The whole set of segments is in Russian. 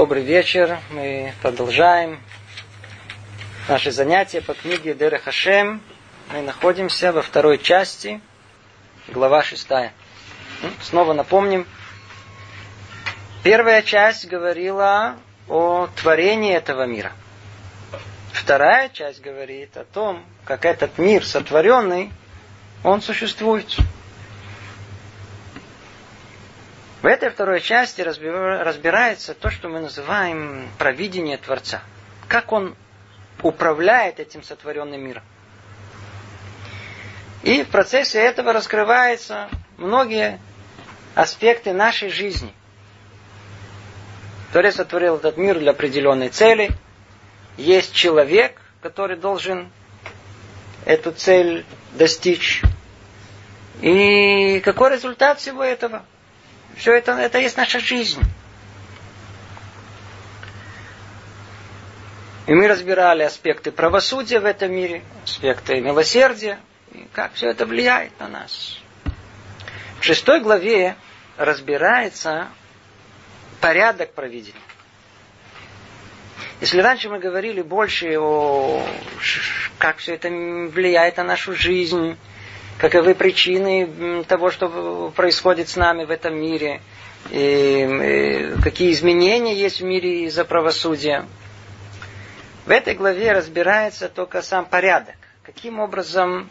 Добрый вечер. Мы продолжаем наши занятия по книге Дера Хашем. Мы находимся во второй части, глава шестая. Снова напомним. Первая часть говорила о творении этого мира. Вторая часть говорит о том, как этот мир сотворенный, он существует. В этой второй части разбирается то, что мы называем провидение Творца. Как он управляет этим сотворенным миром. И в процессе этого раскрываются многие аспекты нашей жизни. Творец сотворил этот мир для определенной цели. Есть человек, который должен эту цель достичь. И какой результат всего этого? Все это, это есть наша жизнь. И мы разбирали аспекты правосудия в этом мире, аспекты милосердия, и как все это влияет на нас. В шестой главе разбирается порядок проведения. Если раньше мы говорили больше о как все это влияет на нашу жизнь, каковы причины того, что происходит с нами в этом мире, и какие изменения есть в мире из-за правосудия. В этой главе разбирается только сам порядок, каким образом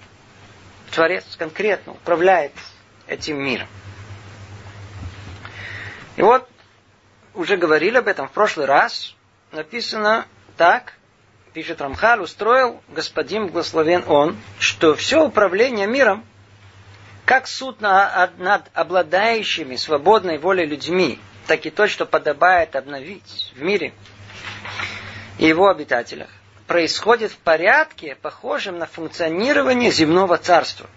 Творец конкретно управляет этим миром. И вот, уже говорили об этом в прошлый раз, написано так, пишет Рамхаль, устроил господин благословен он, что все управление миром, как суд над обладающими свободной волей людьми, так и то, что подобает обновить в мире и его обитателях, происходит в порядке, похожем на функционирование земного царства.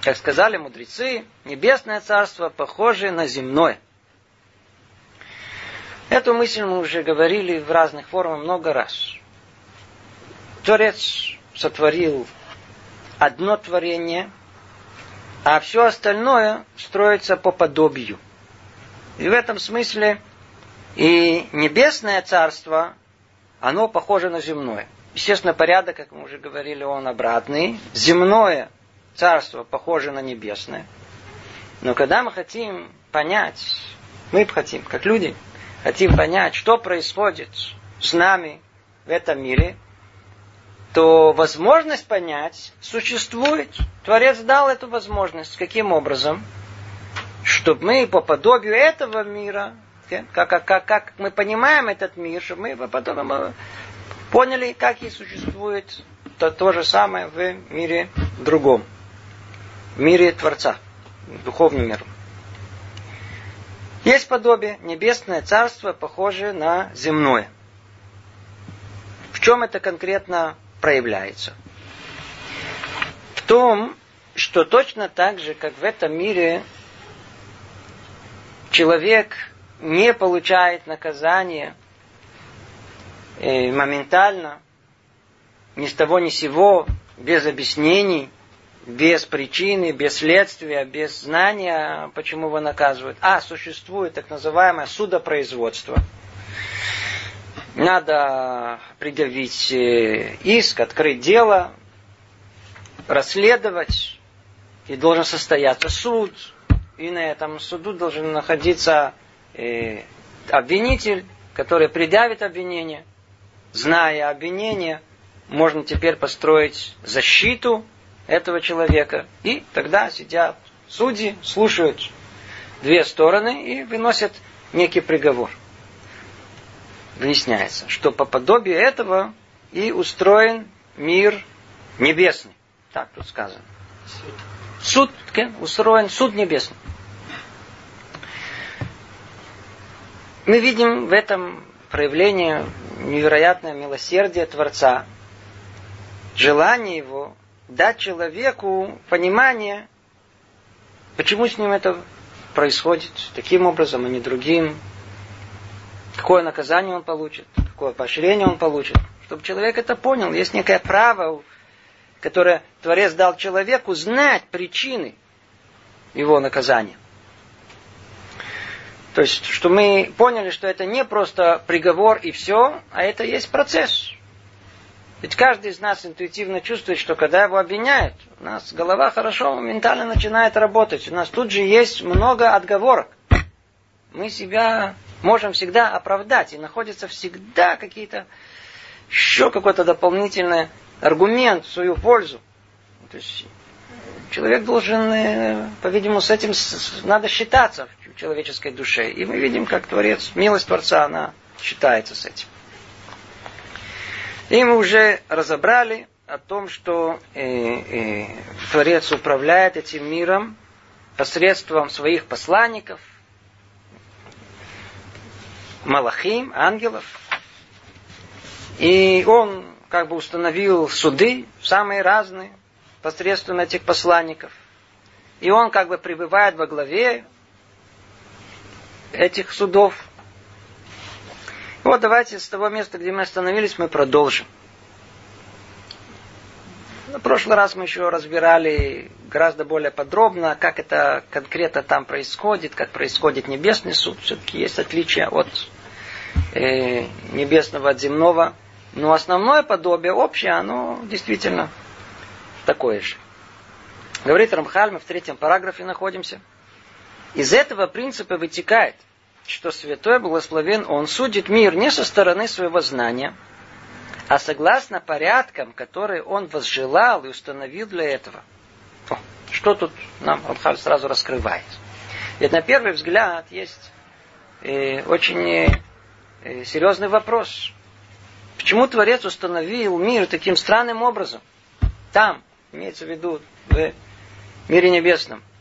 Как сказали мудрецы, небесное царство похоже на земное. Эту мысль мы уже говорили в разных формах много раз. Творец сотворил одно творение, а все остальное строится по подобию. И в этом смысле и небесное царство, оно похоже на земное. Естественно, порядок, как мы уже говорили, он обратный. Земное царство похоже на небесное. Но когда мы хотим понять, мы хотим, как люди, хотим понять, что происходит с нами в этом мире, то возможность понять существует. Творец дал эту возможность. Каким образом? Чтобы мы по подобию этого мира, как, как, как, как мы понимаем этот мир, чтобы мы по подобию поняли, как и существует то, то же самое в мире другом. В мире Творца, духовном мире. Есть подобие, небесное царство, похожее на земное. В чем это конкретно проявляется? В том, что точно так же, как в этом мире человек не получает наказание э, моментально, ни с того ни сего, без объяснений, без причины, без следствия, без знания, почему его наказывают. А существует так называемое судопроизводство – надо предъявить э, иск, открыть дело, расследовать, и должен состояться суд, и на этом суду должен находиться э, обвинитель, который предъявит обвинение. Зная обвинение, можно теперь построить защиту этого человека. И тогда сидят судьи, слушают две стороны и выносят некий приговор выясняется, что по подобию этого и устроен мир небесный. Так тут сказано. Суд, устроен суд небесный. Мы видим в этом проявление невероятное милосердие Творца, желание его дать человеку понимание, почему с ним это происходит таким образом, а не другим, какое наказание он получит, какое поощрение он получит. Чтобы человек это понял. Есть некое право, которое Творец дал человеку знать причины его наказания. То есть, что мы поняли, что это не просто приговор и все, а это есть процесс. Ведь каждый из нас интуитивно чувствует, что когда его обвиняют, у нас голова хорошо ментально начинает работать. У нас тут же есть много отговорок. Мы себя можем всегда оправдать, и находятся всегда какие-то еще какой-то дополнительный аргумент в свою пользу. То есть человек должен, э, по-видимому, с этим надо считаться в человеческой душе. И мы видим, как Творец, милость Творца, она считается с этим. И мы уже разобрали о том, что э, э, Творец управляет этим миром посредством своих посланников, малахим, ангелов. И он как бы установил суды, самые разные, посредством этих посланников. И он как бы пребывает во главе этих судов. Вот давайте с того места, где мы остановились, мы продолжим. На прошлый раз мы еще разбирали гораздо более подробно, как это конкретно там происходит, как происходит небесный суд. Все-таки есть отличия от э, небесного от земного. Но основное подобие общее, оно действительно такое же. Говорит Рамхаль, мы в третьем параграфе находимся. Из этого принципа вытекает – что Святой Благословен, Он судит мир не со стороны своего знания, а согласно порядкам, которые Он возжелал и установил для этого. Что тут нам Рамхаль сразу раскрывает? Ведь на первый взгляд есть э, очень э, серьезный вопрос. Почему Творец установил мир таким странным образом? Там, имеется в виду, в мире небесном –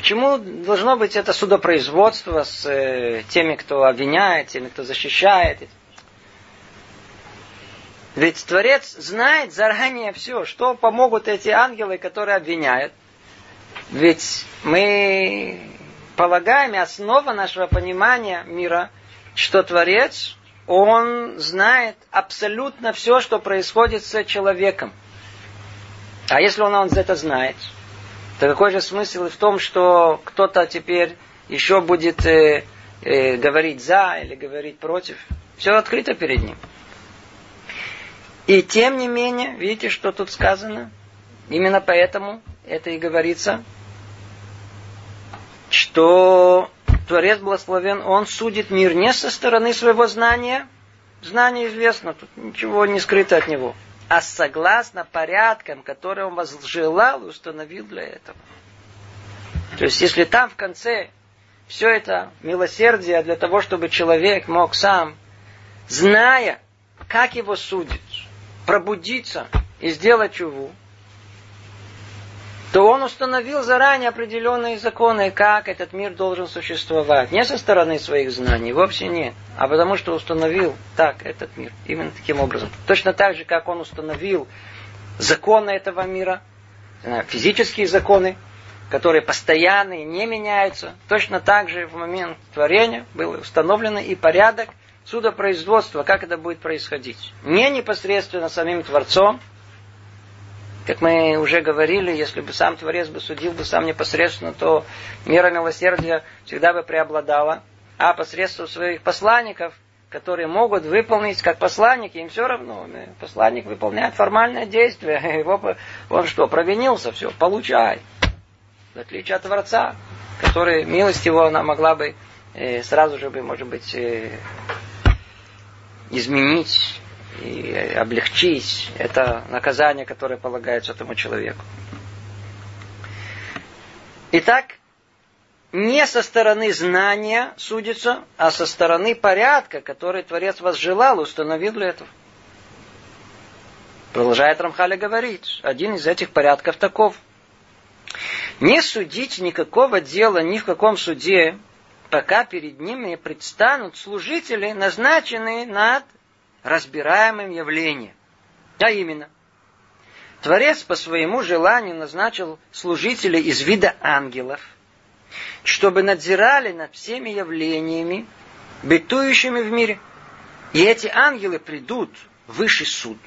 Почему должно быть это судопроизводство с э, теми, кто обвиняет, теми, кто защищает? Ведь Творец знает заранее все, что помогут эти ангелы, которые обвиняют. Ведь мы полагаем, основа нашего понимания мира, что Творец, он знает абсолютно все, что происходит с человеком. А если он, он это знает, то какой же смысл в том, что кто-то теперь еще будет э, э, говорить за или говорить против? Все открыто перед ним. И тем не менее, видите, что тут сказано? Именно поэтому это и говорится, что Творец благословен, Он судит мир не со стороны своего знания, знание известно, тут ничего не скрыто от него, а согласно порядкам, которые он возжелал и установил для этого. То есть, если там в конце все это милосердие для того, чтобы человек мог сам, зная, как его судить, пробудиться и сделать чуву, то он установил заранее определенные законы, как этот мир должен существовать. Не со стороны своих знаний, вовсе нет, а потому что установил так этот мир, именно таким образом. Точно так же, как он установил законы этого мира, физические законы, которые постоянные, не меняются, точно так же в момент творения был установлен и порядок судопроизводства, как это будет происходить. Не непосредственно самим Творцом, как мы уже говорили, если бы сам Творец бы судил бы сам непосредственно, то мера милосердия всегда бы преобладала. А посредством своих посланников, которые могут выполнить как посланники, им все равно. Посланник выполняет формальное действие. Его, он что, провинился, все, получай. В отличие от Творца, который милость его она могла бы э, сразу же бы, может быть, э, изменить и облегчить это наказание, которое полагается этому человеку. Итак, не со стороны знания судится, а со стороны порядка, который Творец возжелал, установил для этого. Продолжает Рамхаля говорить, один из этих порядков таков. Не судить никакого дела ни в каком суде, пока перед ним не предстанут служители, назначенные над разбираемым явлением. А именно, Творец по своему желанию назначил служителей из вида ангелов, чтобы надзирали над всеми явлениями, бытующими в мире. И эти ангелы придут в высший суд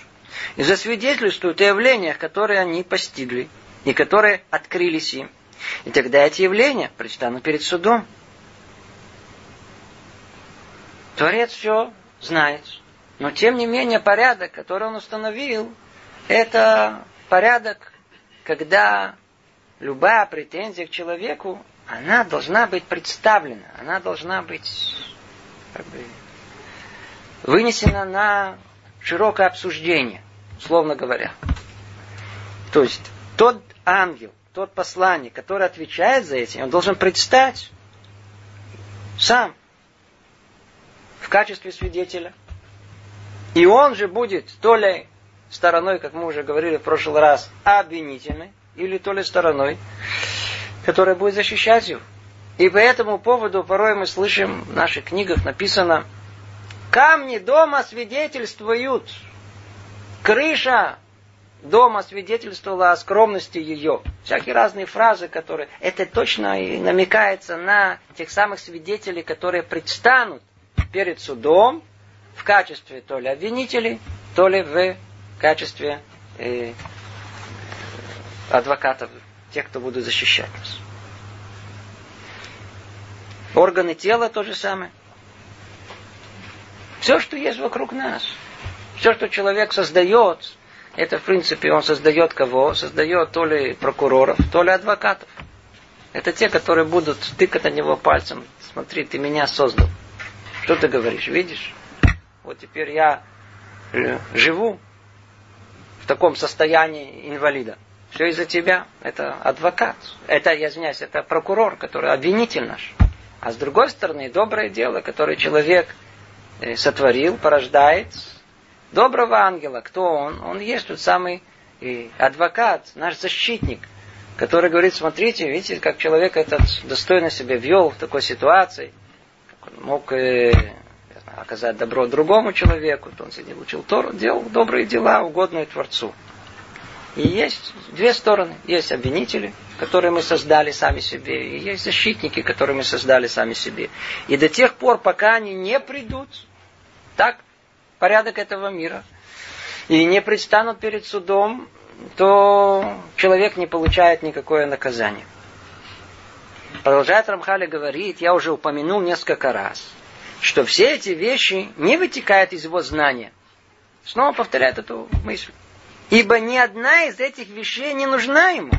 и засвидетельствуют о явлениях, которые они постигли и которые открылись им. И тогда эти явления предстанут перед судом. Творец все знает. Но тем не менее порядок, который он установил, это порядок, когда любая претензия к человеку, она должна быть представлена, она должна быть как бы, вынесена на широкое обсуждение, условно говоря. То есть тот ангел, тот посланник, который отвечает за этим, он должен предстать сам в качестве свидетеля. И он же будет то ли стороной, как мы уже говорили в прошлый раз, обвинительной, или то ли стороной, которая будет защищать его. И по этому поводу порой мы слышим в наших книгах написано Камни дома свидетельствуют. Крыша дома свидетельствовала о скромности ее. Всякие разные фразы, которые... Это точно и намекается на тех самых свидетелей, которые предстанут перед судом в качестве то ли обвинителей, то ли в качестве э, адвокатов, тех, кто будут защищать нас. Органы тела то же самое. Все, что есть вокруг нас. Все, что человек создает, это, в принципе, он создает кого? Создает то ли прокуроров, то ли адвокатов. Это те, которые будут тыкать на него пальцем. Смотри, ты меня создал. Что ты говоришь? Видишь? Вот теперь я э, живу в таком состоянии инвалида. Все из-за тебя. Это адвокат. Это, я извиняюсь, это прокурор, который обвинитель наш. А с другой стороны, доброе дело, которое человек э, сотворил, порождает, доброго ангела. Кто он? Он есть тот самый и адвокат, наш защитник, который говорит, смотрите, видите, как человек этот достойно себя вел в такой ситуации, мог э, оказать добро другому человеку, то он сидел, учил Тору, делал добрые дела, угодные Творцу. И есть две стороны. Есть обвинители, которые мы создали сами себе, и есть защитники, которые мы создали сами себе. И до тех пор, пока они не придут, так порядок этого мира, и не предстанут перед судом, то человек не получает никакое наказание. Продолжает Рамхали говорит, я уже упомянул несколько раз, что все эти вещи не вытекают из его знания. Снова повторяет эту мысль. Ибо ни одна из этих вещей не нужна ему,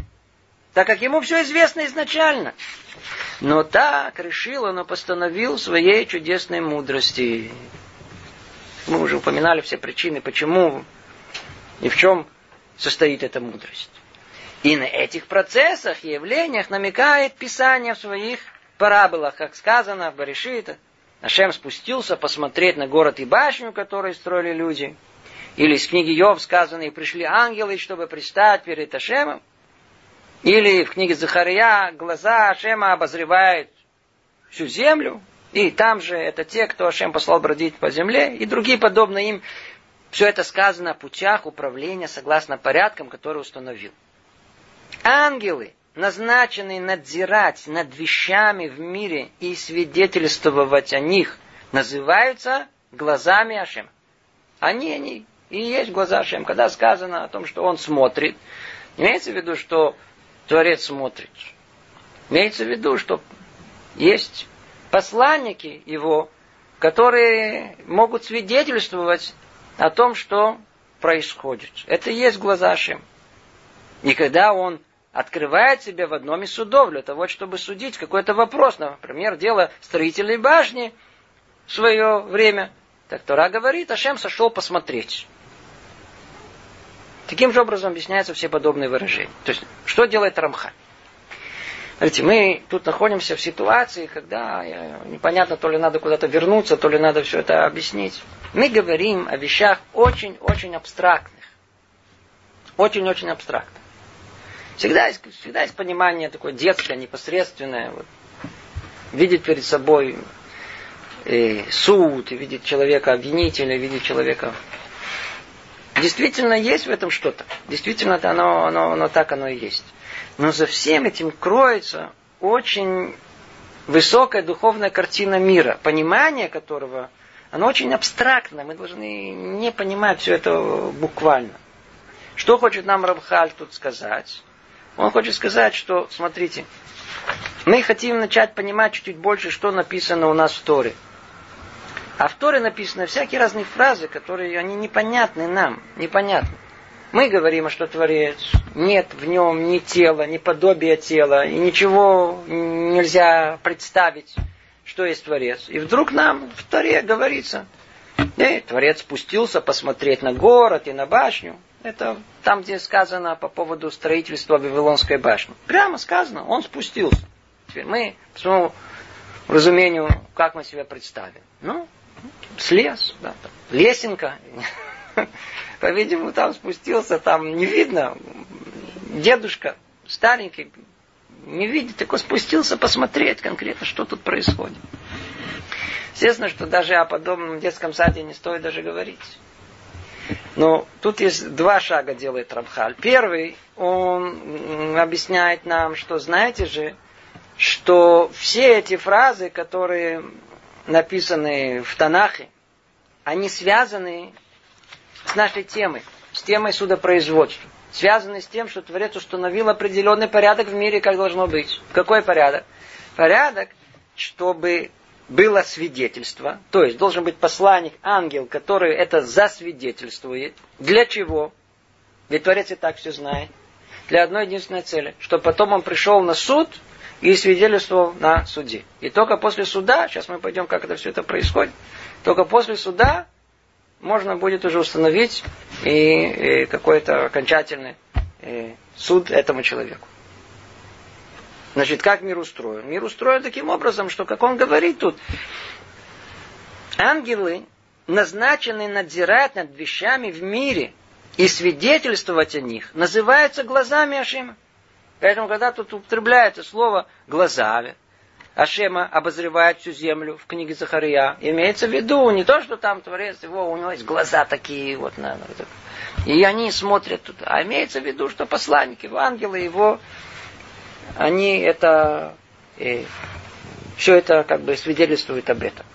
так как ему все известно изначально. Но так решил он и постановил своей чудесной мудрости. Мы уже упоминали все причины, почему и в чем состоит эта мудрость. И на этих процессах явлениях намекает Писание в своих параболах, как сказано в Баришита. Ашем спустился посмотреть на город и башню, которые строили люди. Или из книги Йов сказано, и пришли ангелы, чтобы пристать перед Ашемом. Или в книге Захария глаза Ашема обозревают всю землю, и там же это те, кто Ашем послал бродить по земле, и другие подобные им. Все это сказано о путях управления согласно порядкам, которые установил. Ангелы, назначенные надзирать над вещами в мире и свидетельствовать о них, называются глазами Ашем. Они, они и есть глаза Ашем. Когда сказано о том, что он смотрит, имеется в виду, что Творец смотрит. Имеется в виду, что есть посланники его, которые могут свидетельствовать о том, что происходит. Это и есть глаза Ашем. И когда он открывает себя в одном из судов для того, чтобы судить какой-то вопрос, например, дело строительной башни в свое время, так Тора говорит, Ашем сошел посмотреть. Таким же образом объясняются все подобные выражения. То есть, что делает Рамхаль? Смотрите, мы тут находимся в ситуации, когда непонятно, то ли надо куда-то вернуться, то ли надо все это объяснить. Мы говорим о вещах очень-очень абстрактных. Очень-очень абстрактных. Всегда есть, всегда есть понимание такое детское, непосредственное. Вот. Видеть перед собой э, суд, видеть человека обвинителя, видеть человека... Действительно есть в этом что-то. Действительно оно, оно, оно так оно и есть. Но за всем этим кроется очень высокая духовная картина мира, понимание которого, оно очень абстрактно, мы должны не понимать все это буквально. Что хочет нам Рабхаль тут сказать? Он хочет сказать, что, смотрите, мы хотим начать понимать чуть-чуть больше, что написано у нас в Торе. А в Торе написаны всякие разные фразы, которые они непонятны нам, непонятны. Мы говорим, что Творец, нет в нем ни тела, ни подобия тела, и ничего нельзя представить, что есть Творец. И вдруг нам в Торе говорится, э, Творец спустился посмотреть на город и на башню. Это там, где сказано по поводу строительства Вавилонской башни. Прямо сказано, он спустился. Теперь мы, по своему разумению, как мы себя представим? Ну, слез, да, там, лесенка. По-видимому, там спустился, там не видно. Дедушка старенький, не видит, такой спустился посмотреть конкретно, что тут происходит. Естественно, что даже о подобном детском саде не стоит даже говорить. Но тут есть два шага делает Рамхаль. Первый, он объясняет нам, что знаете же, что все эти фразы, которые написаны в Танахе, они связаны с нашей темой, с темой судопроизводства. Связаны с тем, что Творец установил определенный порядок в мире, как должно быть. Какой порядок? Порядок, чтобы было свидетельство, то есть должен быть посланник, ангел, который это засвидетельствует. Для чего? Ведь Творец и так все знает. Для одной единственной цели, чтобы потом он пришел на суд и свидетельствовал на суде. И только после суда, сейчас мы пойдем, как это все это происходит, только после суда можно будет уже установить и, и какой-то окончательный и суд этому человеку. Значит, как мир устроен? Мир устроен таким образом, что, как он говорит тут, ангелы назначены надзирать над вещами в мире и свидетельствовать о них, называются глазами Ашима. Поэтому, когда тут употребляется слово «глазами», Ашема обозревает всю землю в книге Захария. Имеется в виду не то, что там Творец его, у него есть глаза такие вот, на, и они смотрят туда. А имеется в виду, что посланники, ангелы его, они это, э, все это как бы свидетельствует об этом.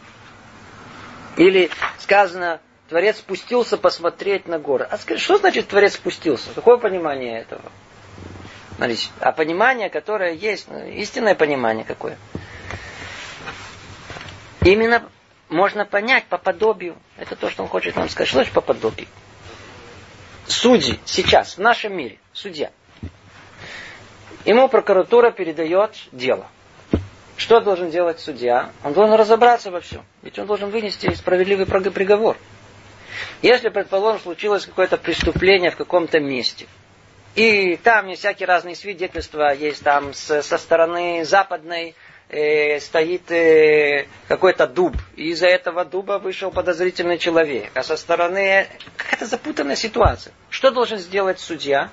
Или сказано, Творец спустился посмотреть на горы. А скажи, что значит Творец спустился? Какое понимание этого? Смотрите, а понимание, которое есть, ну, истинное понимание какое? Именно можно понять по подобию. Это то, что он хочет нам сказать. Что значит по подобию? Судьи сейчас в нашем мире, судья, ему прокуратура передает дело. Что должен делать судья? Он должен разобраться во всем. Ведь он должен вынести справедливый приговор. Если, предположим, случилось какое-то преступление в каком-то месте, и там есть всякие разные свидетельства, есть там со стороны западной э, стоит э, какой-то дуб, и из-за этого дуба вышел подозрительный человек, а со стороны какая-то запутанная ситуация. Что должен сделать судья?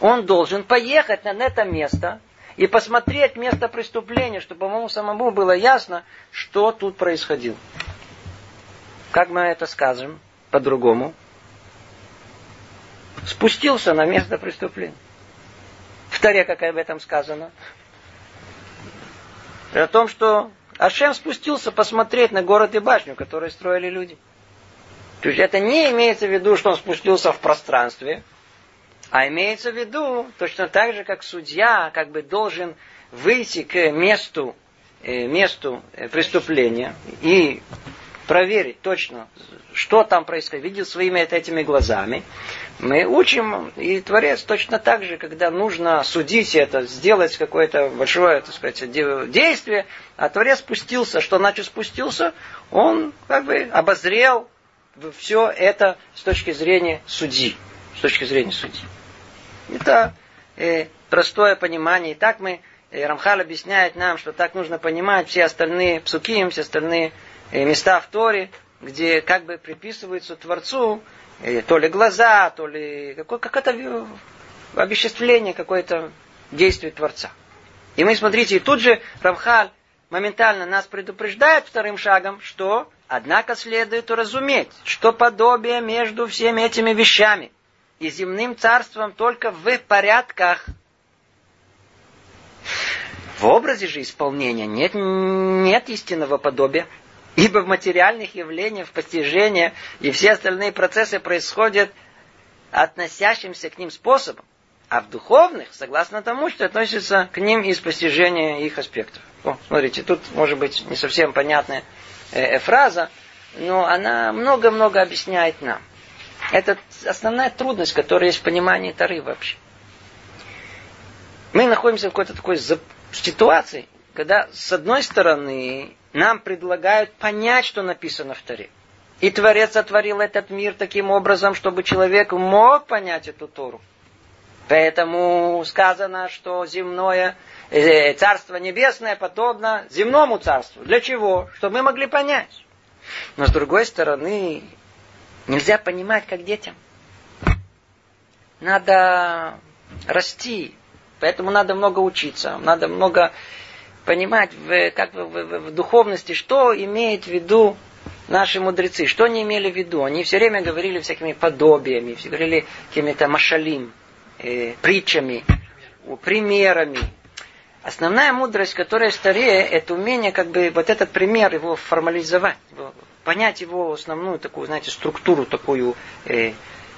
Он должен поехать на это место и посмотреть место преступления, чтобы ему самому было ясно, что тут происходило. Как мы это скажем по-другому? Спустился на место преступления. В Таре, как об этом сказано, о том, что Ашем спустился посмотреть на город и башню, которые строили люди. То есть это не имеется в виду, что он спустился в пространстве, а имеется в виду точно так же, как судья как бы должен выйти к месту, э, месту э, преступления и проверить точно, что там происходит, видел своими этими глазами. Мы учим, и Творец точно так же, когда нужно судить это, сделать какое-то большое, так сказать, действие, а Творец спустился, что значит спустился? Он как бы обозрел все это с точки зрения судьи. С точки зрения судьи. Это э, простое понимание. И так мы, э, Рамхал объясняет нам, что так нужно понимать все остальные псуки, все остальные э, места в Торе, где как бы приписывается Творцу э, то ли глаза, то ли какое, какое-то обеществление, какое-то действие Творца. И мы, смотрите, и тут же Равхаль моментально нас предупреждает вторым шагом, что, однако, следует уразуметь, что подобие между всеми этими вещами и земным царством только в порядках. В образе же исполнения нет, нет истинного подобия. Ибо в материальных явлениях, в постижении и все остальные процессы происходят относящимся к ним способом. А в духовных, согласно тому, что относится к ним из постижения их аспектов. О, смотрите, тут может быть не совсем понятное э, фраза, но она много-много объясняет нам. Это основная трудность, которая есть в понимании Тары вообще. Мы находимся в какой-то такой ситуации, когда с одной стороны нам предлагают понять, что написано в Таре. И Творец сотворил этот мир таким образом, чтобы человек мог понять эту Тору. Поэтому сказано, что земное э, царство небесное подобно земному царству. Для чего? Чтобы мы могли понять. Но с другой стороны, нельзя понимать, как детям. Надо расти. Поэтому надо много учиться. Надо много понимать в, как в, в, в духовности, что имеет в виду наши мудрецы, что они имели в виду. Они все время говорили всякими подобиями, все говорили какими-то машалим, э, притчами, примерами. Основная мудрость, которая старее, это умение как бы вот этот пример его формализовать, его, понять его основную такую, знаете, структуру такую э,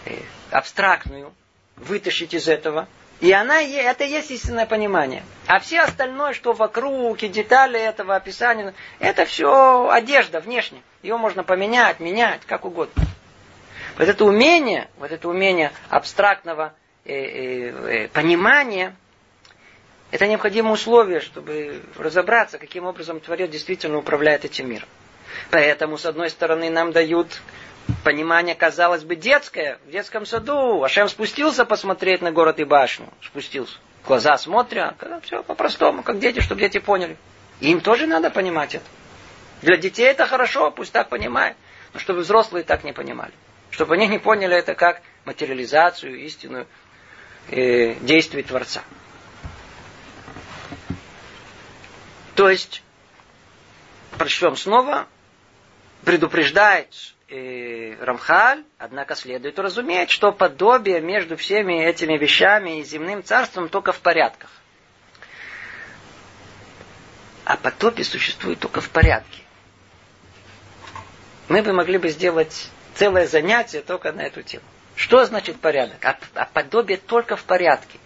э, абстрактную, вытащить из этого – и она, это и есть истинное понимание. А все остальное, что вокруг, и детали этого описания, это все одежда внешне. Ее можно поменять, менять, как угодно. Вот это умение, вот это умение абстрактного э, э, э, понимания, это необходимое условие, чтобы разобраться, каким образом Творец действительно управляет этим миром. Поэтому, с одной стороны, нам дают понимание, казалось бы, детское, в детском саду. Ашем спустился посмотреть на город и башню. Спустился. Глаза смотрят, все по-простому, как дети, чтобы дети поняли. Им тоже надо понимать это. Для детей это хорошо, пусть так понимают. Но чтобы взрослые так не понимали. Чтобы они не поняли это как материализацию, истинную э, действий Творца. То есть, прочтем снова, предупреждает э, Рамхаль, однако следует разуметь, что подобие между всеми этими вещами и земным царством только в порядках. А подобие существует только в порядке. Мы бы могли бы сделать целое занятие только на эту тему. Что значит порядок? А, а подобие только в порядке.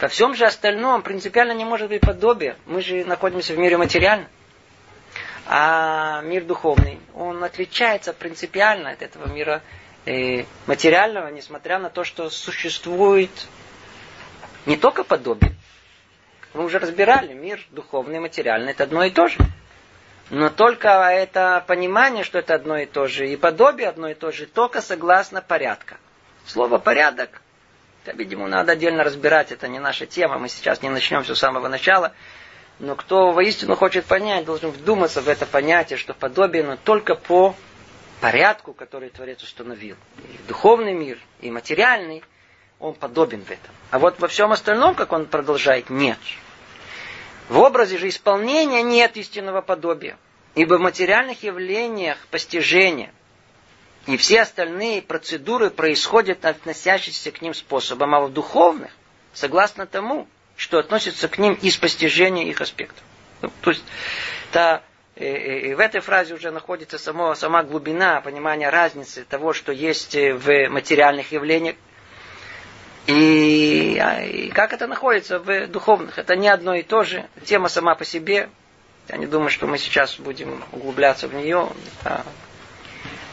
Во всем же остальном принципиально не может быть подобие. Мы же находимся в мире материальном. А мир духовный, он отличается принципиально от этого мира э, материального, несмотря на то, что существует не только подобие. Мы уже разбирали, мир духовный, материальный, это одно и то же. Но только это понимание, что это одно и то же, и подобие одно и то же, только согласно порядка. Слово порядок, это, видимо, надо отдельно разбирать, это не наша тема, мы сейчас не начнем все с самого начала. Но кто воистину хочет понять, должен вдуматься в это понятие, что подобие, только по порядку, который Творец установил. И духовный мир, и материальный, он подобен в этом. А вот во всем остальном, как он продолжает, нет. В образе же исполнения нет истинного подобия. Ибо в материальных явлениях постижения и все остальные процедуры происходят относящиеся к ним способом, а в духовных, согласно тому, что относится к ним из постижения их аспектов. Ну, то есть та, э, и э, в этой фразе уже находится само, сама глубина понимания разницы того, что есть э, в материальных явлениях, и, а, и как это находится в духовных. Это не одно и то же. Тема сама по себе. Я не думаю, что мы сейчас будем углубляться в нее.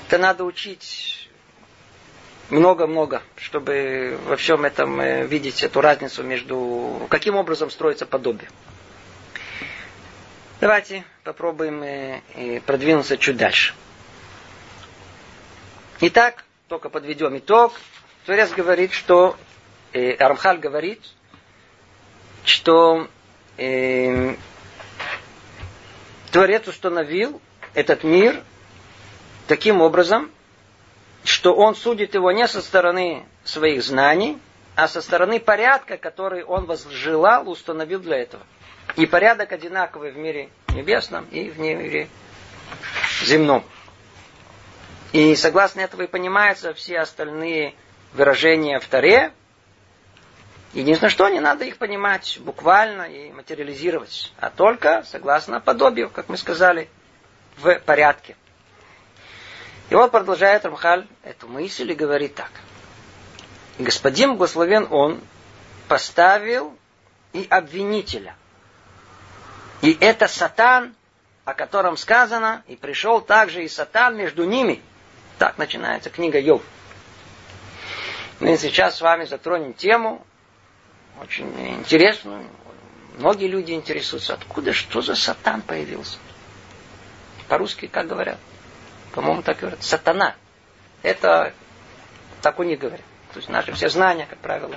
Это надо учить много-много, чтобы во всем этом э, видеть эту разницу между... Каким образом строится подобие. Давайте попробуем э, продвинуться чуть дальше. Итак, только подведем итог. Творец говорит, что э, говорит, что э, Творец установил этот мир таким образом, что он судит его не со стороны своих знаний, а со стороны порядка, который он возжелал, установил для этого. И порядок одинаковый в мире небесном и в мире земном. И согласно этого и понимаются все остальные выражения в Таре. Единственное, что не надо их понимать буквально и материализировать, а только согласно подобию, как мы сказали, в порядке. И вот продолжает Рамхаль эту мысль и говорит так. Господин благословен он поставил и обвинителя. И это сатан о котором сказано, и пришел также и сатан между ними. Так начинается книга Йов. Мы сейчас с вами затронем тему, очень интересную. Многие люди интересуются, откуда, что за сатан появился. По-русски как говорят? По-моему, так говорят. Сатана. Это так у них говорят. То есть наши все знания, как правило,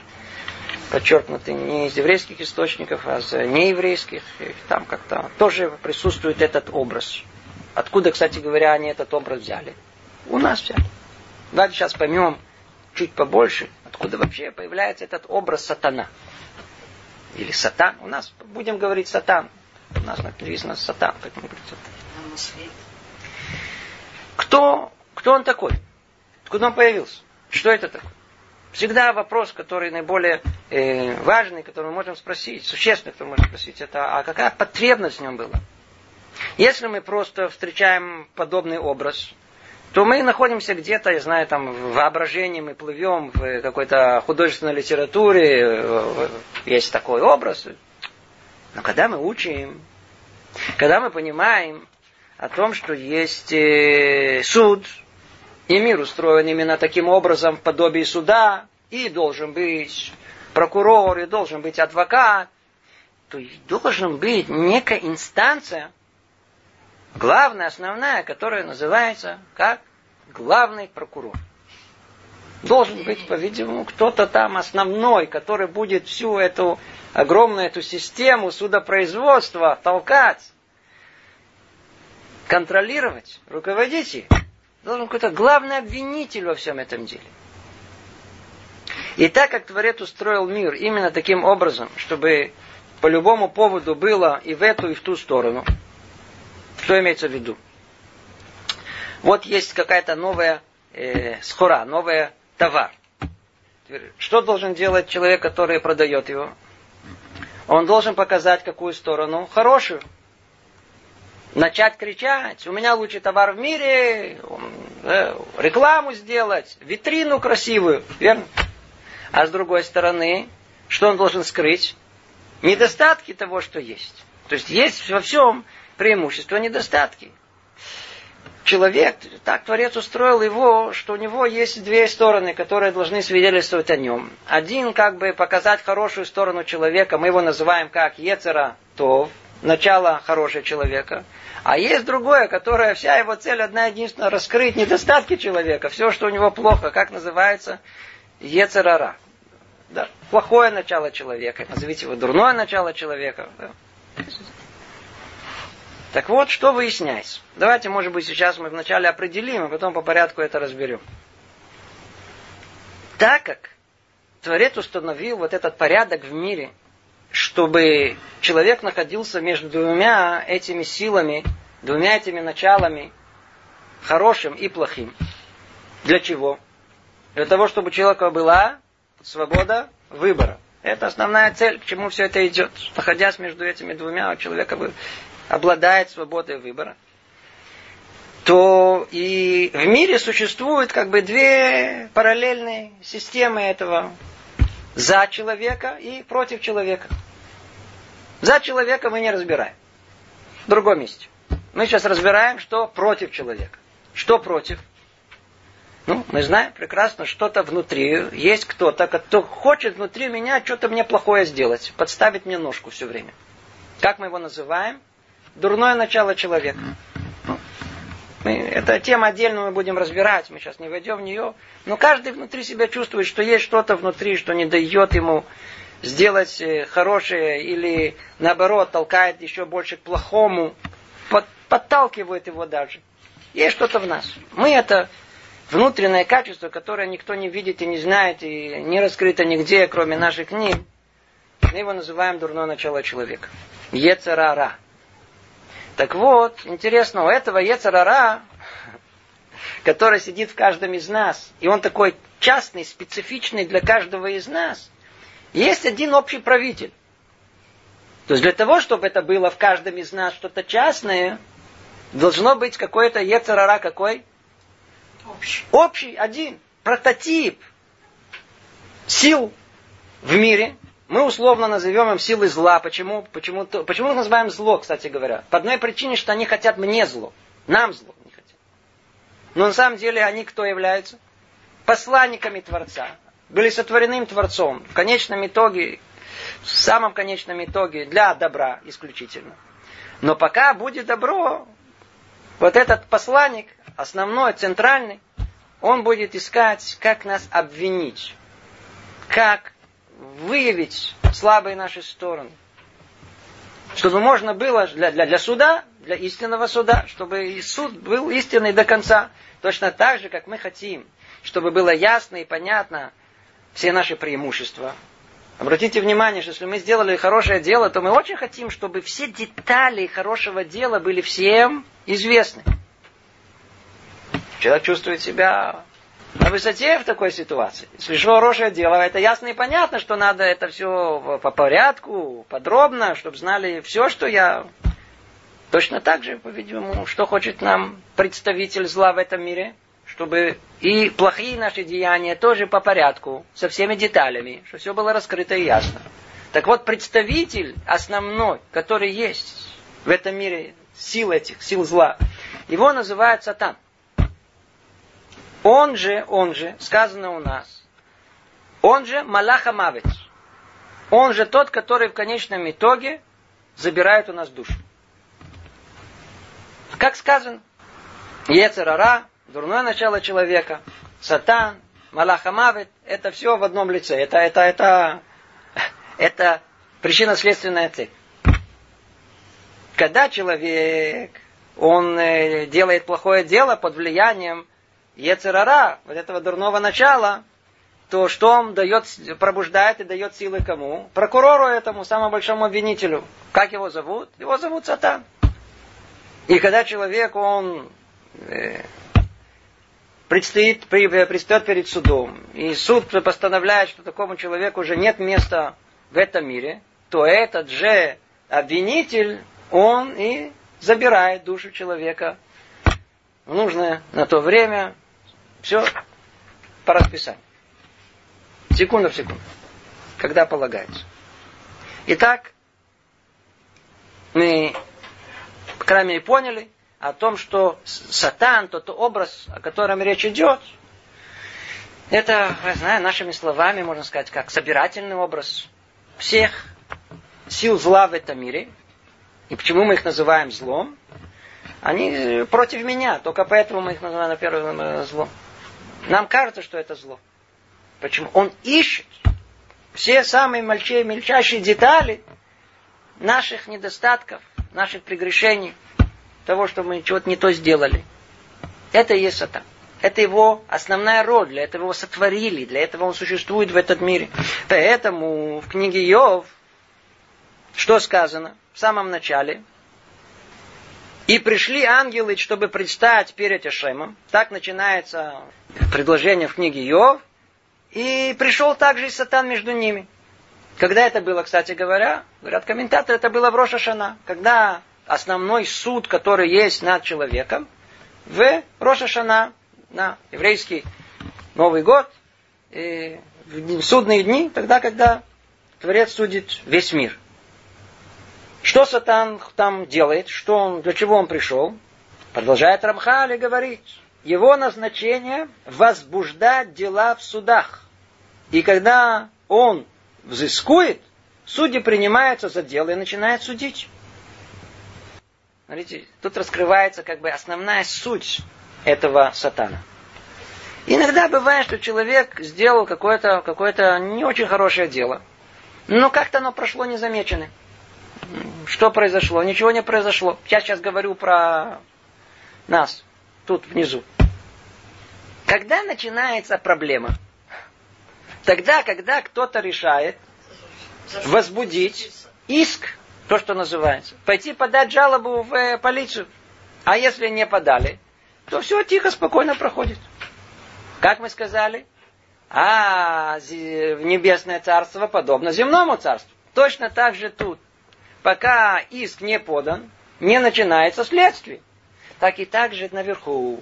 подчеркнуты не из еврейских источников, а из нееврейских. И там как-то тоже присутствует этот образ. Откуда, кстати говоря, они этот образ взяли? У нас взяли. Давайте сейчас поймем чуть побольше, откуда вообще появляется этот образ сатана. Или сатан. У нас будем говорить сатан. У нас написано сатан, как мы говорим сатан. Кто, кто он такой? Откуда он появился? Что это такое? Всегда вопрос, который наиболее э, важный, который мы можем спросить, существенный, который мы можем спросить, это а какая потребность в нем была? Если мы просто встречаем подобный образ, то мы находимся где-то, я знаю, там в воображении мы плывем в какой-то художественной литературе, есть такой образ. Но когда мы учим, когда мы понимаем о том, что есть э, суд, и мир устроен именно таким образом, в подобии суда, и должен быть прокурор, и должен быть адвокат, то должен быть некая инстанция, главная, основная, которая называется как главный прокурор. Должен быть, по-видимому, кто-то там основной, который будет всю эту огромную эту систему судопроизводства толкать, контролировать, руководить ей должен какой-то главный обвинитель во всем этом деле. И так как Творец устроил мир именно таким образом, чтобы по любому поводу было и в эту, и в ту сторону, что имеется в виду? Вот есть какая-то новая э, скора, новая товар. Что должен делать человек, который продает его? Он должен показать какую сторону? Хорошую начать кричать, у меня лучший товар в мире, э, рекламу сделать, витрину красивую, верно? А с другой стороны, что он должен скрыть? Недостатки того, что есть. То есть есть во всем преимущества, недостатки. Человек, так Творец устроил его, что у него есть две стороны, которые должны свидетельствовать о нем. Один, как бы показать хорошую сторону человека, мы его называем как Ецера Тов, начало хорошего человека. А есть другое, которое вся его цель одна единственная, раскрыть недостатки человека, все, что у него плохо, как называется, ецерара. Да, плохое начало человека, назовите его дурное начало человека. Да. Так вот, что выясняется? Давайте, может быть, сейчас мы вначале определим, а потом по порядку это разберем. Так как Творец установил вот этот порядок в мире – чтобы человек находился между двумя этими силами, двумя этими началами, хорошим и плохим. Для чего? Для того, чтобы у человека была свобода выбора. Это основная цель, к чему все это идет. Находясь между этими двумя, у человека обладает свободой выбора. То и в мире существуют как бы две параллельные системы этого. За человека и против человека. За человека мы не разбираем. В другом месте. Мы сейчас разбираем, что против человека. Что против? Ну, мы знаем прекрасно, что-то внутри. Есть кто-то, кто хочет внутри меня что-то мне плохое сделать. Подставить мне ножку все время. Как мы его называем? Дурное начало человека. Мы, это тема отдельно мы будем разбирать. Мы сейчас не войдем в нее. Но каждый внутри себя чувствует, что есть что-то внутри, что не дает ему сделать э, хорошее или наоборот толкает еще больше к плохому, под, подталкивает его даже. Есть что-то в нас. Мы это внутреннее качество, которое никто не видит и не знает, и не раскрыто нигде, кроме наших книг. Мы его называем дурное начало человека. Ецарара. Так вот, интересно, у этого Ецарара, который сидит в каждом из нас, и он такой частный, специфичный для каждого из нас – есть один общий правитель. То есть для того, чтобы это было в каждом из нас что-то частное, должно быть какой-то ецарара какой? Общий. Общий, один, прототип сил в мире, Мы условно назовем им силы зла. Почему? Почему, почему мы называем зло, кстати говоря? По одной причине, что они хотят мне зло. Нам зло не хотят. Но на самом деле они кто являются? Посланниками Творца. Были сотворены Творцом. В конечном итоге, в самом конечном итоге, для добра исключительно. Но пока будет добро, вот этот посланник, основной, центральный, он будет искать, как нас обвинить, как выявить слабые наши стороны. Чтобы можно было для, для, для суда, для истинного суда, чтобы и суд был истинный до конца. Точно так же, как мы хотим, чтобы было ясно и понятно все наши преимущества. Обратите внимание, что если мы сделали хорошее дело, то мы очень хотим, чтобы все детали хорошего дела были всем известны. Человек чувствует себя на высоте в такой ситуации. Если хорошее дело, это ясно и понятно, что надо это все по порядку, подробно, чтобы знали все, что я... Точно так же, по-видимому, что хочет нам представитель зла в этом мире, чтобы и плохие наши деяния тоже по порядку, со всеми деталями, чтобы все было раскрыто и ясно. Так вот, представитель основной, который есть в этом мире, сил этих, сил зла, его называют Сатан. Он же, он же, сказано у нас, он же Малаха Мавец. Он же тот, который в конечном итоге забирает у нас душу. Как сказано, Ецерара, дурное начало человека, Сатан, Малаха Мавет, это все в одном лице. Это, это, это, это причинно-следственная цепь. Когда человек, он э, делает плохое дело под влиянием Ецерара, вот этого дурного начала, то что он дает, пробуждает и дает силы кому? Прокурору этому, самому большому обвинителю. Как его зовут? Его зовут Сатан. И когда человек, он э, предстоит, предстает перед судом, и суд постановляет, что такому человеку уже нет места в этом мире, то этот же обвинитель, он и забирает душу человека в нужное на то время, все по расписанию. Секунда в секунду. Когда полагается. Итак, мы, по крайней мере, поняли о том, что сатан, тот образ, о котором речь идет, это, я знаю, нашими словами, можно сказать, как собирательный образ всех сил зла в этом мире. И почему мы их называем злом? Они против меня, только поэтому мы их называем на первое злом. Нам кажется, что это зло. Почему? Он ищет все самые мельчайшие детали наших недостатков, наших прегрешений, того, что мы чего-то не то сделали. Это и есть сатан. Это его основная роль, для этого его сотворили, для этого он существует в этом мире. Поэтому в книге Йов, что сказано в самом начале, и пришли ангелы, чтобы предстать перед Ашемом. Так начинается предложение в книге Йов. И пришел также и Сатан между ними. Когда это было, кстати говоря, говорят комментаторы, это было в Рошашана. Когда основной суд, который есть над человеком, в Рошашана, на еврейский Новый год, и в судные дни, тогда, когда Творец судит весь мир. Что Сатан там делает? Что он, для чего он пришел? Продолжает Рамхали говорить. Его назначение возбуждать дела в судах. И когда он взыскует, судьи принимаются за дело и начинают судить. Смотрите, тут раскрывается как бы основная суть этого сатана. Иногда бывает, что человек сделал какое-то какое не очень хорошее дело, но как-то оно прошло незамеченным. Что произошло? Ничего не произошло. Я сейчас говорю про нас, тут внизу. Когда начинается проблема? Тогда, когда кто-то решает возбудить иск, то, что называется, пойти подать жалобу в э, полицию. А если не подали, то все тихо, спокойно проходит. Как мы сказали? А небесное царство подобно земному царству. Точно так же тут пока иск не подан, не начинается следствие. Так и так же наверху.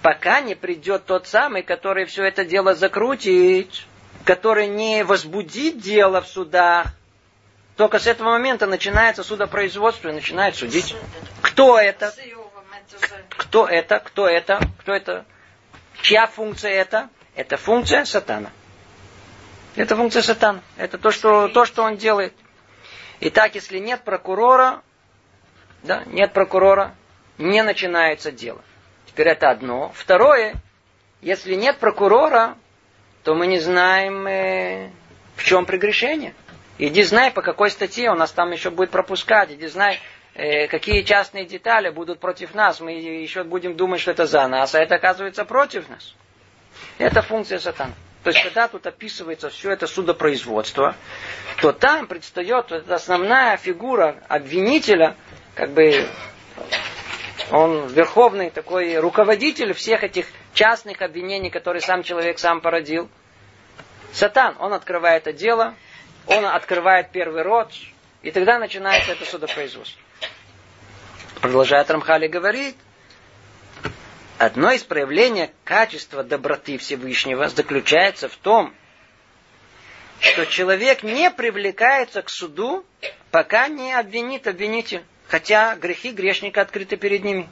Пока не придет тот самый, который все это дело закрутит, который не возбудит дело в судах, только с этого момента начинается судопроизводство и начинает судить. Кто это? Кто это? Кто это? Кто это? Чья функция это? Это функция сатана. Это функция сатана. Это то, что, то, что он делает. Итак, если нет прокурора, да, нет прокурора, не начинается дело. Теперь это одно. Второе, если нет прокурора, то мы не знаем, э, в чем прегрешение. Иди знай, по какой статье он нас там еще будет пропускать. Иди знай, э, какие частные детали будут против нас. Мы еще будем думать, что это за нас, а это оказывается против нас. Это функция сатана. То есть, когда тут описывается все это судопроизводство, то там предстает вот основная фигура обвинителя, как бы он верховный такой руководитель всех этих частных обвинений, которые сам человек сам породил. Сатан, он открывает это дело, он открывает первый род, и тогда начинается это судопроизводство. Продолжает Рамхали говорит, одно из проявлений качества доброты Всевышнего заключается в том, что человек не привлекается к суду, пока не обвинит обвинитель, хотя грехи грешника открыты перед ними.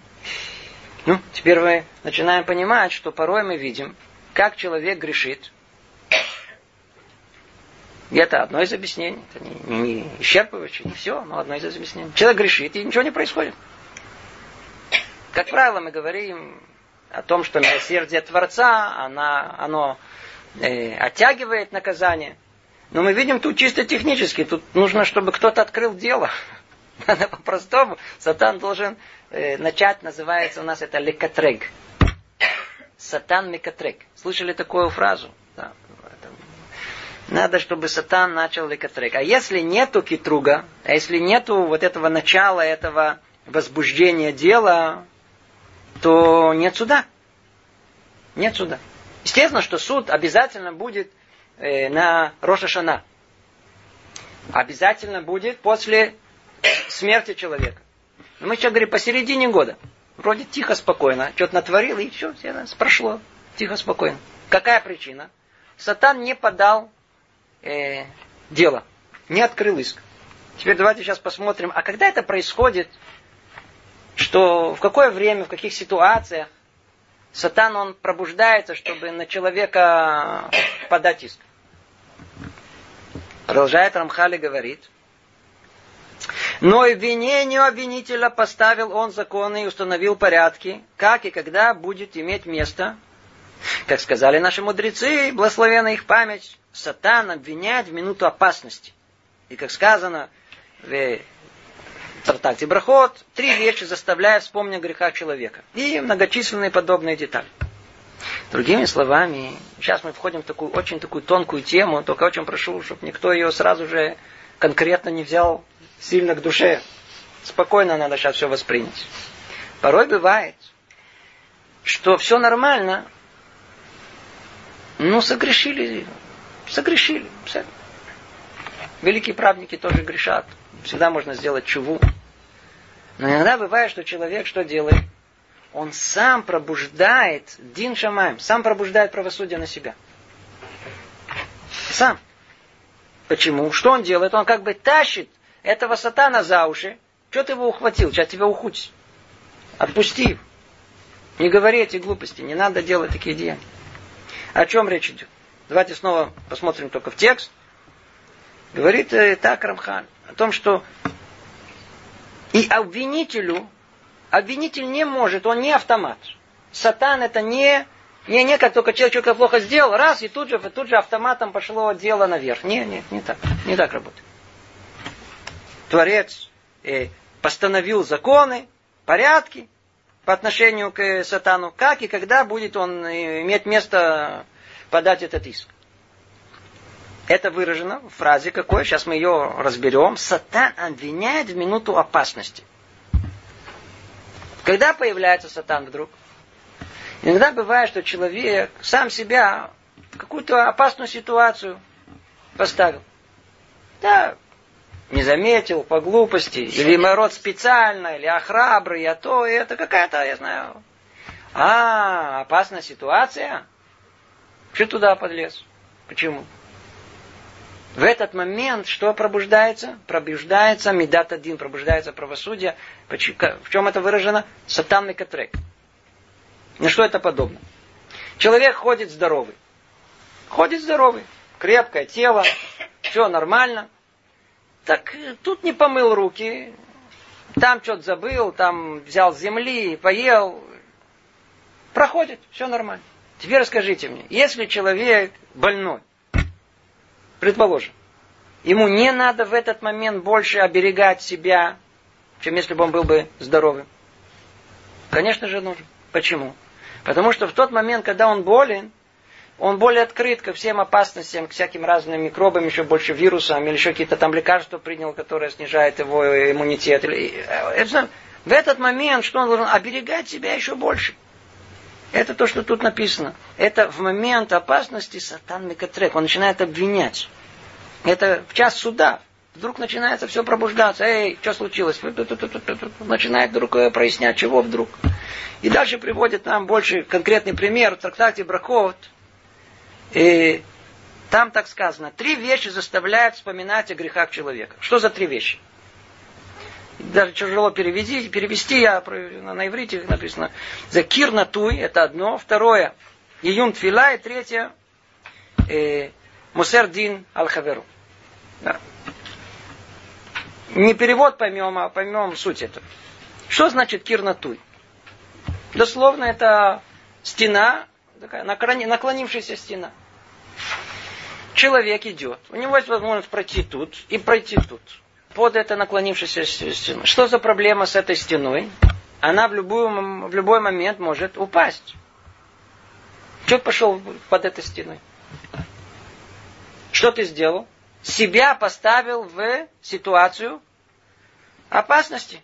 Ну, теперь мы начинаем понимать, что порой мы видим, как человек грешит. И это одно из объяснений. Это не, не исчерпывающее, не все, но одно из объяснений. Человек грешит, и ничего не происходит. Как правило, мы говорим о том, что милосердие Творца, она, оно э, оттягивает наказание. Но мы видим тут чисто технически. Тут нужно, чтобы кто-то открыл дело. Надо по-простому. Сатан должен э, начать, называется у нас это лекатрег. Сатан мекатрек. Слышали такую фразу? Надо, чтобы сатан начал лекатрек. А если нету китруга, а если нету вот этого начала, этого возбуждения дела, то нет суда. Нет суда. Естественно, что суд обязательно будет э, на Рошашана. Обязательно будет после смерти человека. Но мы сейчас говорим посередине года. Вроде тихо, спокойно. Что-то натворил, и все, все прошло. Тихо, спокойно. Какая причина? Сатан не подал э, дело. Не открыл иск. Теперь давайте сейчас посмотрим, а когда это происходит, что в какое время, в каких ситуациях Сатан, он пробуждается, чтобы на человека подать иск. Продолжает Рамхали говорит, но обвинению обвинителя поставил он законы и установил порядки, как и когда будет иметь место. Как сказали наши мудрецы, благословена их память, сатан обвиняет в минуту опасности. И как сказано в трактате Брахот, три вещи заставляют вспомнить о грехах человека. И многочисленные подобные детали. Другими словами, сейчас мы входим в такую очень такую тонкую тему, только очень прошу, чтобы никто ее сразу же конкретно не взял сильно к душе. Спокойно надо сейчас все воспринять. Порой бывает, что все нормально, но согрешили, согрешили. Все. Великие правники тоже грешат. Всегда можно сделать чуву. Но иногда бывает, что человек что делает? Он сам пробуждает Дин Шамаем, сам пробуждает правосудие на себя. Сам. Почему? Что он делает? Он как бы тащит этого сатана за уши. Что ты его ухватил? Сейчас тебя ухуть. Отпусти. Не говори эти глупости. Не надо делать такие деяния. О чем речь идет? Давайте снова посмотрим только в текст. Говорит э, так Рамхан о том, что и обвинителю, обвинитель не может, он не автомат. Сатан это не, не, не как только человек что-то плохо сделал, раз, и тут же, тут же автоматом пошло дело наверх. Не, не, не так. Не так работает. Творец э, постановил законы, порядки по отношению к сатану, как и когда будет он э, иметь место подать этот иск. Это выражено в фразе какой, сейчас мы ее разберем. Сатан обвиняет в минуту опасности. Когда появляется сатан вдруг? Иногда бывает, что человек сам себя в какую-то опасную ситуацию поставил. Да, не заметил по глупости, или мой род специально, или охрабрый, я то, и это какая-то, я знаю. А, опасная ситуация? Что туда подлез? Почему? В этот момент что пробуждается? Пробуждается медат один, пробуждается правосудие. В чем это выражено? Сатан Мекатрек. На что это подобно? Человек ходит здоровый. Ходит здоровый. Крепкое тело. Все нормально. Так э, тут не помыл руки. Там что-то забыл, там взял земли, поел. Проходит, все нормально. Теперь расскажите мне, если человек больной, предположим, ему не надо в этот момент больше оберегать себя, чем если бы он был бы здоровым. Конечно же нужно. Почему? Потому что в тот момент, когда он болен, он более открыт ко всем опасностям, к всяким разным микробам, еще больше вирусам, или еще какие-то там лекарства принял, которые снижают его иммунитет. Э, в этот момент, что он должен? Оберегать себя еще больше. Это то, что тут написано. Это в момент опасности сатан Микатрек. Он начинает обвинять. Это в час суда. Вдруг начинается все пробуждаться. Эй, что случилось? Начинает вдруг э, прояснять, чего вдруг. И дальше приводит нам больше конкретный пример в трактате Бракот. И там так сказано, три вещи заставляют вспоминать о грехах человека. Что за три вещи? Даже тяжело перевести, перевести я на иврите написано. Закир натуй, это одно. Второе, июн тфила. И третье, э, мусердин аль-хаверу. Да. Не перевод поймем, а поймем суть этого. Что значит кирнатуй? Дословно это стена, такая наклонившаяся стена. Человек идет, у него есть возможность пройти тут и пройти тут. Под это наклонившейся стеной. Что за проблема с этой стеной? Она в, любую, в любой момент может упасть. Что пошел под этой стеной? Что ты сделал? Себя поставил в ситуацию опасности.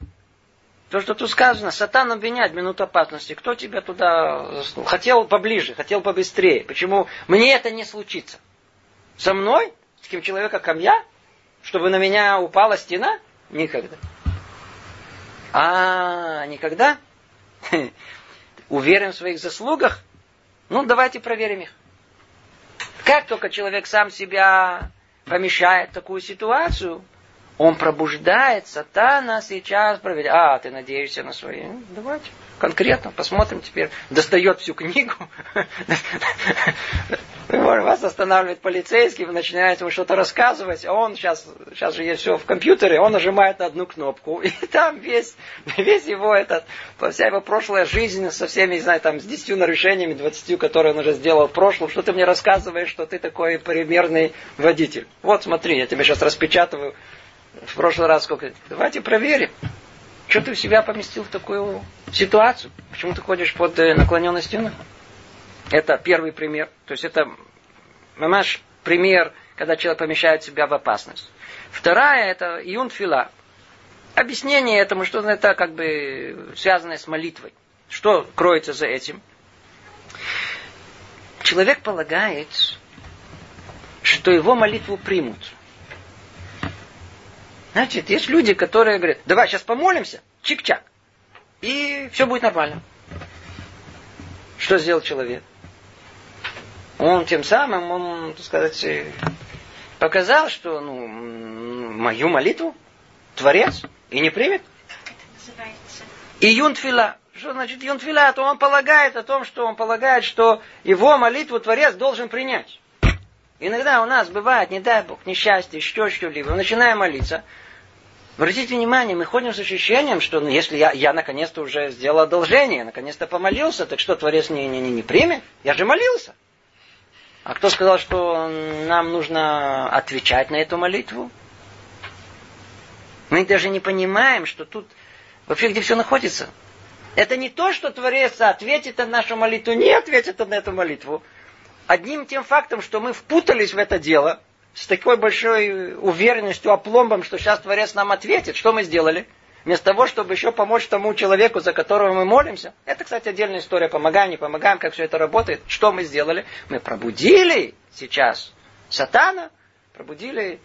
То, что тут сказано, сатан обвиняет минуту опасности. Кто тебя туда хотел поближе, хотел побыстрее? Почему мне это не случится? Со мной? С кем человека, как я? Чтобы на меня упала стена? Никогда. А, никогда? Уверен в своих заслугах? Ну, давайте проверим их. Как только человек сам себя помещает в такую ситуацию, он пробуждает, сатана сейчас проверяет. А, ты надеешься на свои? Ну, давайте, конкретно, посмотрим теперь. Достает всю книгу. Вас останавливает полицейский, вы начинаете ему что-то рассказывать, а он сейчас, сейчас же есть все в компьютере, он нажимает на одну кнопку, и там весь, весь его этот, вся его прошлая жизнь со всеми, не знаю, там, с десятью нарушениями, двадцатью, которые он уже сделал в прошлом, что ты мне рассказываешь, что ты такой примерный водитель. Вот смотри, я тебе сейчас распечатываю в прошлый раз сколько. Давайте проверим. Что ты в себя поместил в такую ситуацию? Почему ты ходишь под э, наклоненной стеной? Это первый пример. То есть это мамаш пример, когда человек помещает себя в опасность. Вторая это юнфила. Объяснение этому, что это как бы связано с молитвой. Что кроется за этим? Человек полагает, что его молитву примут. Значит, есть люди, которые говорят, давай сейчас помолимся, чик-чак, и все будет нормально. Что сделал человек? Он тем самым, он, так сказать, показал, что ну, мою молитву Творец и не примет. И юнтфила. Что значит юнтфила? То он полагает о том, что он полагает, что его молитву Творец должен принять. Иногда у нас бывает, не дай Бог, несчастье, еще что-либо. Мы начинаем молиться. Обратите внимание, мы ходим с ощущением, что ну, если я, я наконец-то уже сделал одолжение, наконец-то помолился, так что Творец не, не, не, не примет? Я же молился. А кто сказал, что нам нужно отвечать на эту молитву? Мы даже не понимаем, что тут вообще где все находится. Это не то, что Творец ответит на нашу молитву, не ответит на эту молитву одним тем фактом, что мы впутались в это дело, с такой большой уверенностью, опломбом, что сейчас Творец нам ответит, что мы сделали? Вместо того, чтобы еще помочь тому человеку, за которого мы молимся. Это, кстати, отдельная история. Помогаем, не помогаем, как все это работает. Что мы сделали? Мы пробудили сейчас сатана, пробудили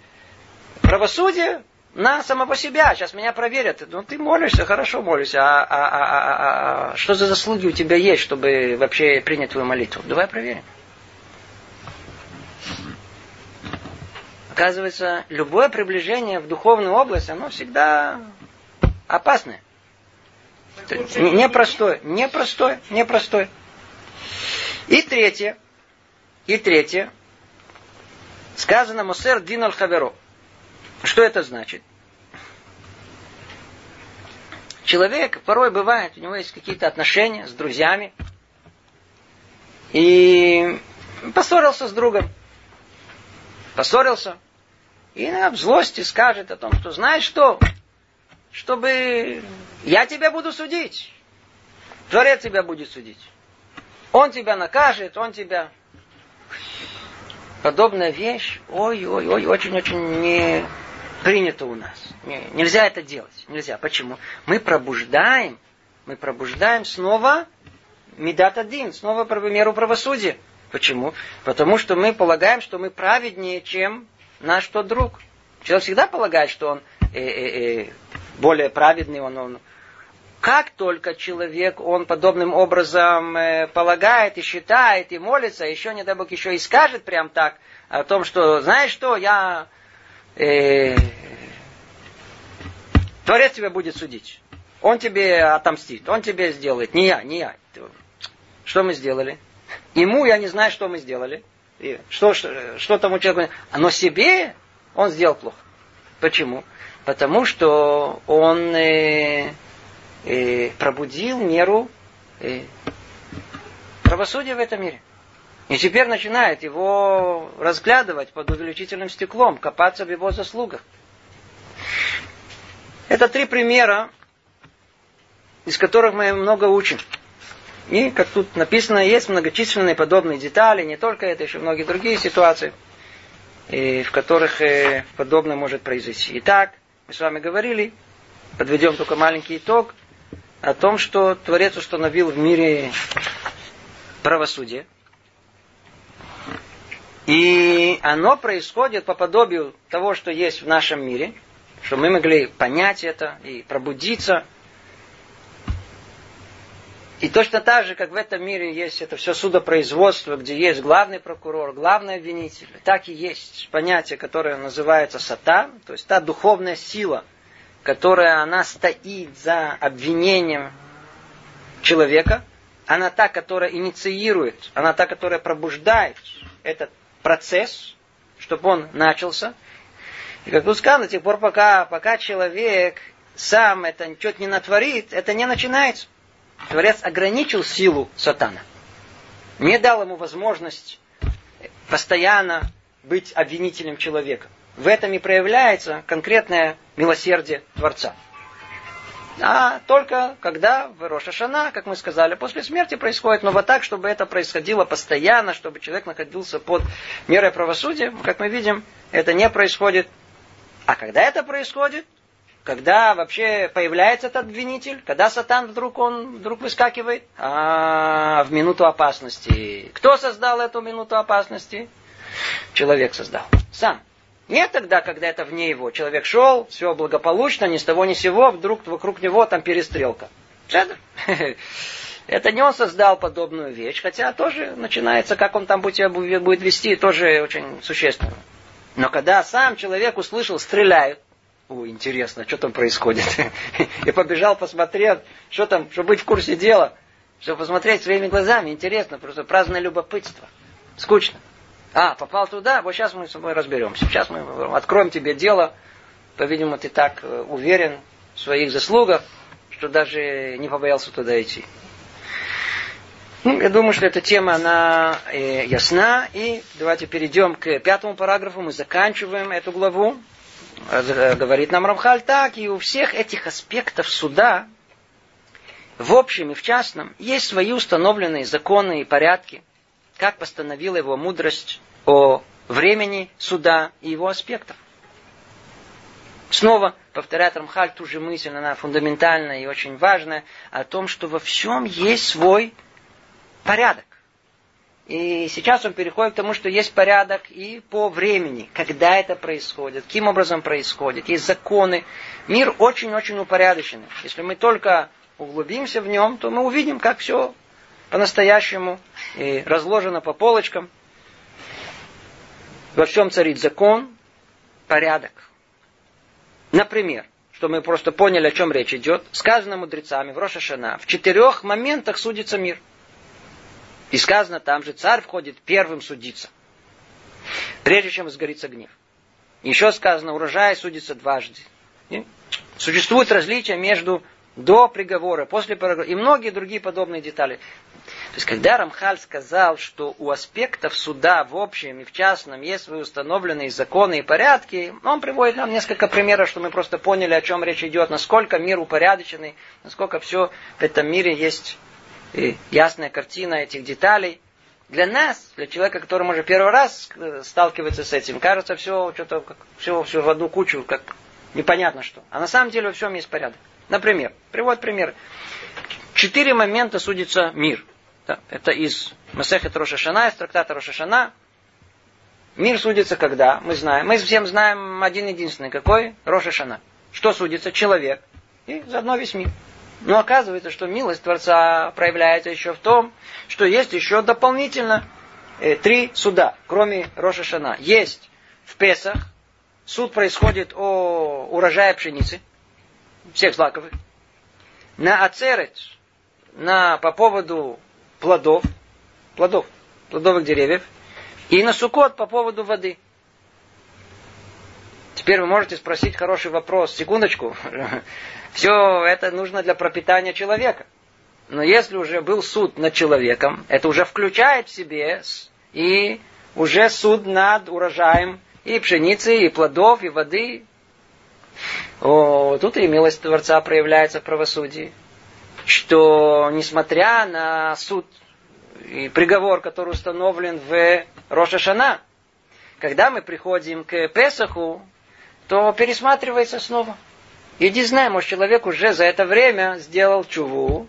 правосудие на самого себя. Сейчас меня проверят. Ну, ты молишься, хорошо молишься. А, а, а, а, а что за заслуги у тебя есть, чтобы вообще принять твою молитву? Давай проверим. Оказывается, любое приближение в духовную область, оно всегда опасное. Непростое, непростое, непростое. И третье, и третье, сказано Мусер Дин аль Хаверо. Что это значит? Человек порой бывает, у него есть какие-то отношения с друзьями, и поссорился с другом. Поссорился. И в злости скажет о том, что знаешь что, чтобы я тебя буду судить. Творец тебя будет судить. Он тебя накажет, он тебя... Подобная вещь, ой-ой-ой, очень-очень не принято у нас. Не, нельзя это делать. Нельзя. Почему? Мы пробуждаем, мы пробуждаем снова Медат один, снова меру правосудия. Почему? Потому что мы полагаем, что мы праведнее, чем наш тот друг. Человек всегда полагает, что он э, э, э, более праведный, он, он. Как только человек, он подобным образом э, полагает и считает и молится, еще не дай Бог еще и скажет прям так о том, что, знаешь что, я э, Творец тебя будет судить. Он тебе отомстит, он тебе сделает. Не я, не я. Что мы сделали? Ему я не знаю, что мы сделали. Что, что, что тому человеку... Но себе он сделал плохо. Почему? Потому что он э, э, пробудил меру э, правосудия в этом мире. И теперь начинает его разглядывать под увеличительным стеклом, копаться в его заслугах. Это три примера, из которых мы много учим. И, как тут написано, есть многочисленные подобные детали, не только это, еще многие другие ситуации, и в которых э, подобное может произойти. Итак, мы с вами говорили, подведем только маленький итог, о том, что Творец установил в мире правосудие. И оно происходит по подобию того, что есть в нашем мире, чтобы мы могли понять это и пробудиться – и точно так же, как в этом мире есть это все судопроизводство, где есть главный прокурор, главный обвинитель, так и есть понятие, которое называется сатан, то есть та духовная сила, которая она стоит за обвинением человека, она та, которая инициирует, она та, которая пробуждает этот процесс, чтобы он начался. И как тут сказано, до тех пор, пока, пока человек сам это что-то не натворит, это не начинается. Творец ограничил силу сатана. Не дал ему возможность постоянно быть обвинителем человека. В этом и проявляется конкретное милосердие Творца. А только когда в Рошашана, как мы сказали, после смерти происходит, но вот так, чтобы это происходило постоянно, чтобы человек находился под мерой правосудия, как мы видим, это не происходит. А когда это происходит, когда вообще появляется этот обвинитель, когда сатан вдруг он вдруг выскакивает, а в минуту опасности. Кто создал эту минуту опасности? Человек создал. Сам. Не тогда, когда это вне его. Человек шел, все благополучно, ни с того ни сего, вдруг вокруг него там перестрелка. Это не он создал подобную вещь, хотя тоже начинается, как он там будет вести, тоже очень существенно. Но когда сам человек услышал, стреляют, о, интересно, что там происходит. И побежал, посмотрел, что там, чтобы быть в курсе дела, чтобы посмотреть своими глазами. Интересно, просто праздное любопытство. Скучно. А, попал туда, вот сейчас мы с тобой разберемся. Сейчас мы откроем тебе дело. По-видимому, ты так э, уверен в своих заслугах, что даже не побоялся туда идти. Ну, я думаю, что эта тема, она э, ясна. И давайте перейдем к пятому параграфу. Мы заканчиваем эту главу. Э, говорит нам Рамхаль так, и у всех этих аспектов суда, в общем и в частном, есть свои установленные законы и порядки, как постановила его мудрость о времени суда и его аспектах. Снова повторяет Рамхаль ту же мысль, она фундаментальная и очень важная, о том, что во всем есть свой порядок. И сейчас он переходит к тому, что есть порядок и по времени, когда это происходит, каким образом происходит. Есть законы. Мир очень-очень упорядоченный. Если мы только углубимся в нем, то мы увидим, как все по-настоящему и разложено по полочкам. Во всем царит закон, порядок. Например, что мы просто поняли, о чем речь идет, сказано мудрецами в Рошашана, в четырех моментах судится мир. И сказано там же, царь входит первым судиться, прежде чем сгорится гнев. Еще сказано, урожай судится дважды. Существует различие между до приговора, после приговора и многие другие подобные детали. То есть, когда Рамхаль сказал, что у аспектов суда в общем и в частном есть свои установленные законы и порядки, он приводит нам несколько примеров, что мы просто поняли, о чем речь идет, насколько мир упорядоченный, насколько все в этом мире есть ясная картина этих деталей. Для нас, для человека, который, может, первый раз сталкивается с этим, кажется все что-то, все, все в одну кучу, как непонятно что. А на самом деле во всем есть порядок. Например, привод пример. Четыре момента судится мир. Это из Масехет Рошашана, из трактата Рошашана. Мир судится когда? Мы знаем. Мы всем знаем один единственный. Какой? Рошашана. Что судится? Человек. И заодно весь мир. Но оказывается, что милость Творца проявляется еще в том, что есть еще дополнительно э, три суда, кроме Рошашана. Есть в Песах, суд происходит о урожае пшеницы, всех злаковых. На Ацерет, на, по поводу плодов, плодов, плодовых деревьев. И на Сукот по поводу воды. Теперь вы можете спросить хороший вопрос. Секундочку. Все это нужно для пропитания человека. Но если уже был суд над человеком, это уже включает в себе и уже суд над урожаем и пшеницы, и плодов, и воды. О, тут и милость Творца проявляется в правосудии. Что, несмотря на суд и приговор, который установлен в Рошашана, когда мы приходим к Песаху, то пересматривается снова. Иди знай, может, человек уже за это время сделал чуву,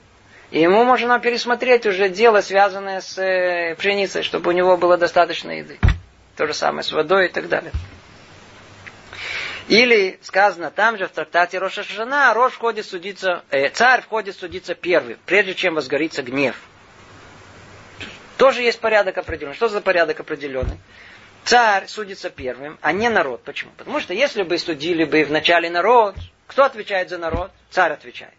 и ему можно пересмотреть уже дело, связанное с э, пшеницей, чтобы у него было достаточно еды. То же самое с водой и так далее. Или сказано там же в трактате Роша Шана, Рош входит судиться, э, царь входит судиться первый, прежде чем возгорится гнев. Тоже есть порядок определенный. Что за порядок определенный? Царь судится первым, а не народ. Почему? Потому что если бы судили бы вначале народ, кто отвечает за народ? Царь отвечает.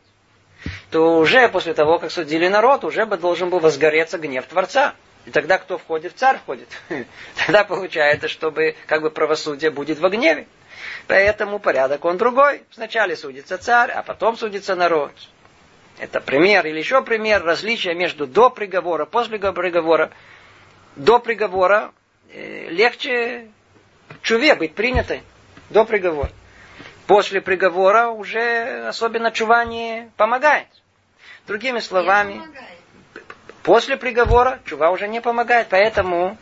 То уже после того, как судили народ, уже бы должен был возгореться гнев Творца. И тогда кто входит? Царь входит. Тогда получается, чтобы как бы правосудие будет во гневе. Поэтому порядок он другой. Сначала судится царь, а потом судится народ. Это пример или еще пример различия между до приговора, после приговора. До приговора легче чуве быть принятой. До приговора. После приговора уже особенно чува не помогает. Другими словами, После приговора чува уже не помогает, поэтому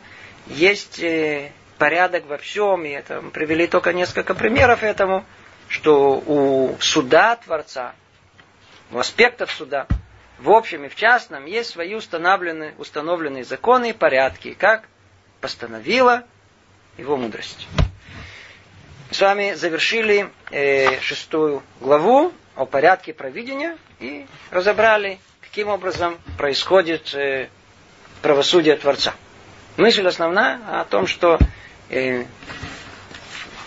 есть э, порядок во всем, и это мы привели только несколько примеров этому, что у суда Творца, у аспектов суда, в общем и в частном, есть свои установленные, установленные законы и порядки, как постановила его мудрость. С вами завершили э, шестую главу о порядке провидения и разобрали каким образом происходит э, правосудие Творца. Мысль основная о том, что э,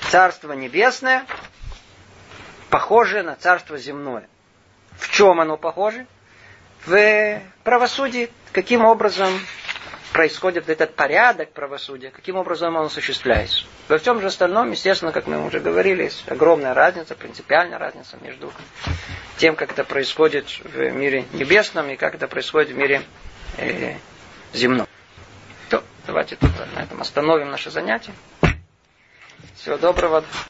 Царство Небесное похоже на Царство Земное. В чем оно похоже? В правосудии, каким образом происходит этот порядок правосудия, каким образом он осуществляется. Во всем же остальном, естественно, как мы уже говорили, есть огромная разница, принципиальная разница между тем, как это происходит в мире небесном и как это происходит в мире э, земном. То, давайте тут на этом остановим наше занятие. Всего доброго.